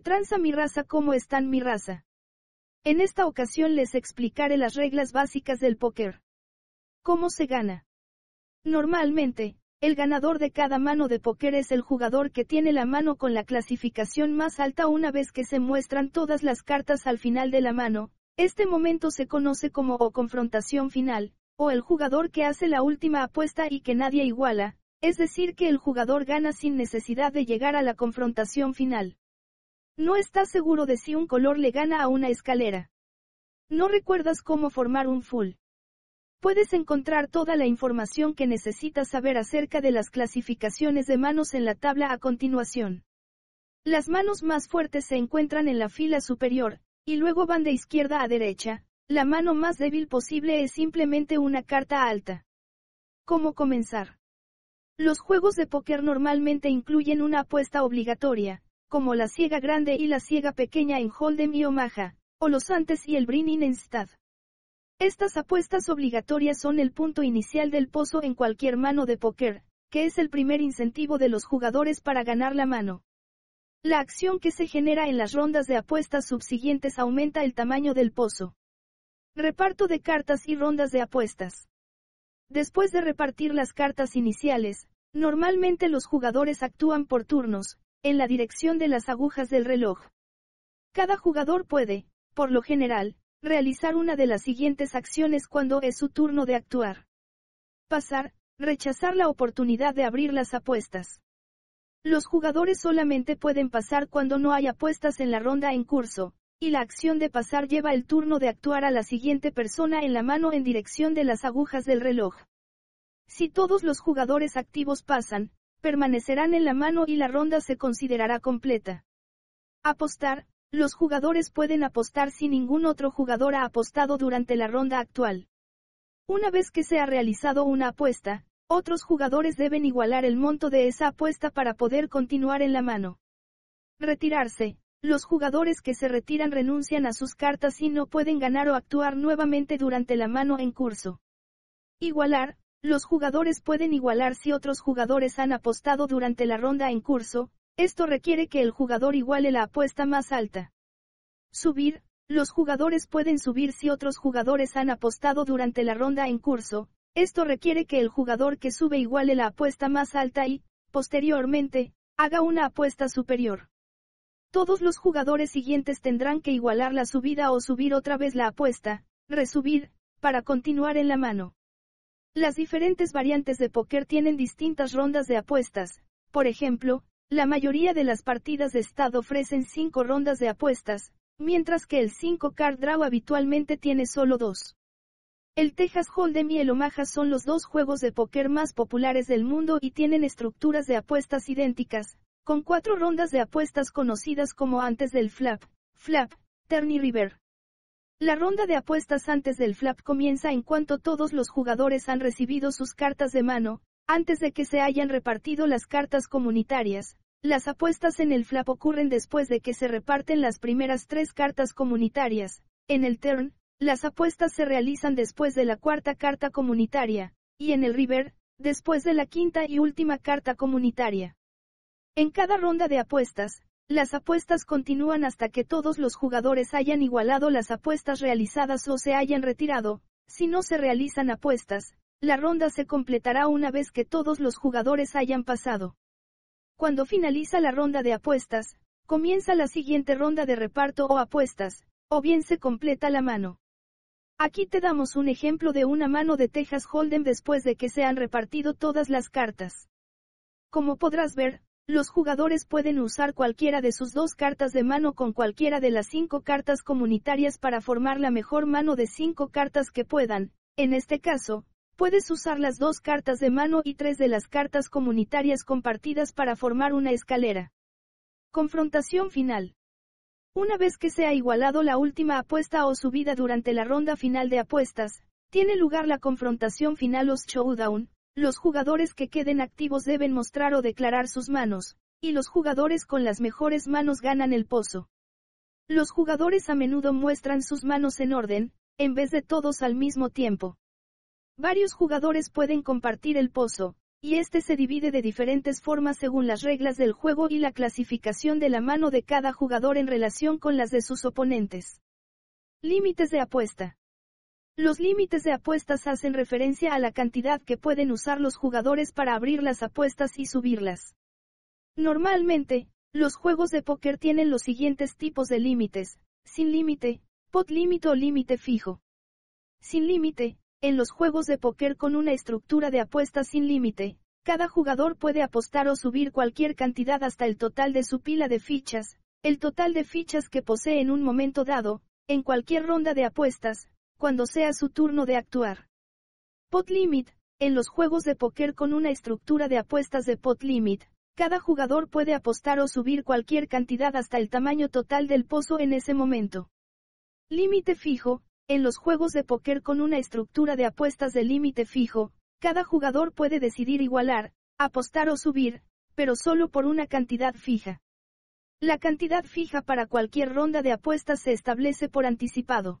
Tranza mi raza? ¿Cómo están mi raza? En esta ocasión les explicaré las reglas básicas del póker. ¿Cómo se gana? Normalmente, el ganador de cada mano de póker es el jugador que tiene la mano con la clasificación más alta una vez que se muestran todas las cartas al final de la mano. Este momento se conoce como o confrontación final, o el jugador que hace la última apuesta y que nadie iguala, es decir que el jugador gana sin necesidad de llegar a la confrontación final. No estás seguro de si un color le gana a una escalera. No recuerdas cómo formar un full. Puedes encontrar toda la información que necesitas saber acerca de las clasificaciones de manos en la tabla a continuación. Las manos más fuertes se encuentran en la fila superior, y luego van de izquierda a derecha. La mano más débil posible es simplemente una carta alta. ¿Cómo comenzar? Los juegos de póker normalmente incluyen una apuesta obligatoria, como la ciega grande y la ciega pequeña en Hold'em y Omaha, o los antes y el Brin en Stad. Estas apuestas obligatorias son el punto inicial del pozo en cualquier mano de póker, que es el primer incentivo de los jugadores para ganar la mano. La acción que se genera en las rondas de apuestas subsiguientes aumenta el tamaño del pozo. Reparto de cartas y rondas de apuestas. Después de repartir las cartas iniciales, normalmente los jugadores actúan por turnos, en la dirección de las agujas del reloj. Cada jugador puede, por lo general, realizar una de las siguientes acciones cuando es su turno de actuar. Pasar, rechazar la oportunidad de abrir las apuestas. Los jugadores solamente pueden pasar cuando no hay apuestas en la ronda en curso, y la acción de pasar lleva el turno de actuar a la siguiente persona en la mano en dirección de las agujas del reloj. Si todos los jugadores activos pasan, permanecerán en la mano y la ronda se considerará completa. Apostar, los jugadores pueden apostar si ningún otro jugador ha apostado durante la ronda actual. Una vez que se ha realizado una apuesta, otros jugadores deben igualar el monto de esa apuesta para poder continuar en la mano. Retirarse. Los jugadores que se retiran renuncian a sus cartas y no pueden ganar o actuar nuevamente durante la mano en curso. Igualar. Los jugadores pueden igualar si otros jugadores han apostado durante la ronda en curso, esto requiere que el jugador iguale la apuesta más alta. Subir. Los jugadores pueden subir si otros jugadores han apostado durante la ronda en curso. Esto requiere que el jugador que sube iguale la apuesta más alta y, posteriormente, haga una apuesta superior. Todos los jugadores siguientes tendrán que igualar la subida o subir otra vez la apuesta, resubir, para continuar en la mano. Las diferentes variantes de póker tienen distintas rondas de apuestas. Por ejemplo, la mayoría de las partidas de estado ofrecen 5 rondas de apuestas, mientras que el 5 card draw habitualmente tiene solo dos. El Texas Hold'em y el Omaha son los dos juegos de póker más populares del mundo y tienen estructuras de apuestas idénticas, con cuatro rondas de apuestas conocidas como antes del flap, flap, turn y river. La ronda de apuestas antes del flap comienza en cuanto todos los jugadores han recibido sus cartas de mano, antes de que se hayan repartido las cartas comunitarias, las apuestas en el flap ocurren después de que se reparten las primeras tres cartas comunitarias. En el turn, las apuestas se realizan después de la cuarta carta comunitaria, y en el river, después de la quinta y última carta comunitaria. En cada ronda de apuestas, las apuestas continúan hasta que todos los jugadores hayan igualado las apuestas realizadas o se hayan retirado. Si no se realizan apuestas, la ronda se completará una vez que todos los jugadores hayan pasado. Cuando finaliza la ronda de apuestas, comienza la siguiente ronda de reparto o apuestas, o bien se completa la mano. Aquí te damos un ejemplo de una mano de Texas Hold'em después de que se han repartido todas las cartas. Como podrás ver, los jugadores pueden usar cualquiera de sus dos cartas de mano con cualquiera de las cinco cartas comunitarias para formar la mejor mano de cinco cartas que puedan, En este caso, puedes usar las dos cartas de mano y tres de las cartas comunitarias compartidas para formar una escalera. Confrontación final. Una vez que se ha igualado la última apuesta o subida durante la ronda final de apuestas, tiene lugar la confrontación final o showdown, los jugadores que queden activos deben mostrar o declarar sus manos, y los jugadores con las mejores manos ganan el pozo. Los jugadores a menudo muestran sus manos en orden, en vez de todos al mismo tiempo. Varios jugadores pueden compartir el pozo, y este se divide de diferentes formas según las reglas del juego y la clasificación de la mano de cada jugador en relación con las de sus oponentes. Límites de apuesta. Los límites de apuestas hacen referencia a la cantidad que pueden usar los jugadores para abrir las apuestas y subirlas. Normalmente, los juegos de póker tienen los siguientes tipos de límites, sin límite, pot límite o límite fijo. Sin límite, en los juegos de póker con una estructura de apuestas sin límite, cada jugador puede apostar o subir cualquier cantidad hasta el total de su pila de fichas, el total de fichas que posee en un momento dado, en cualquier ronda de apuestas, cuando sea su turno de actuar. Pot Limit, en los juegos de póker con una estructura de apuestas de Pot Limit, cada jugador puede apostar o subir cualquier cantidad hasta el tamaño total del pozo en ese momento. Límite fijo, en los juegos de póker con una estructura de apuestas de límite fijo, cada jugador puede decidir igualar, apostar o subir, pero solo por una cantidad fija. La cantidad fija para cualquier ronda de apuestas se establece por anticipado.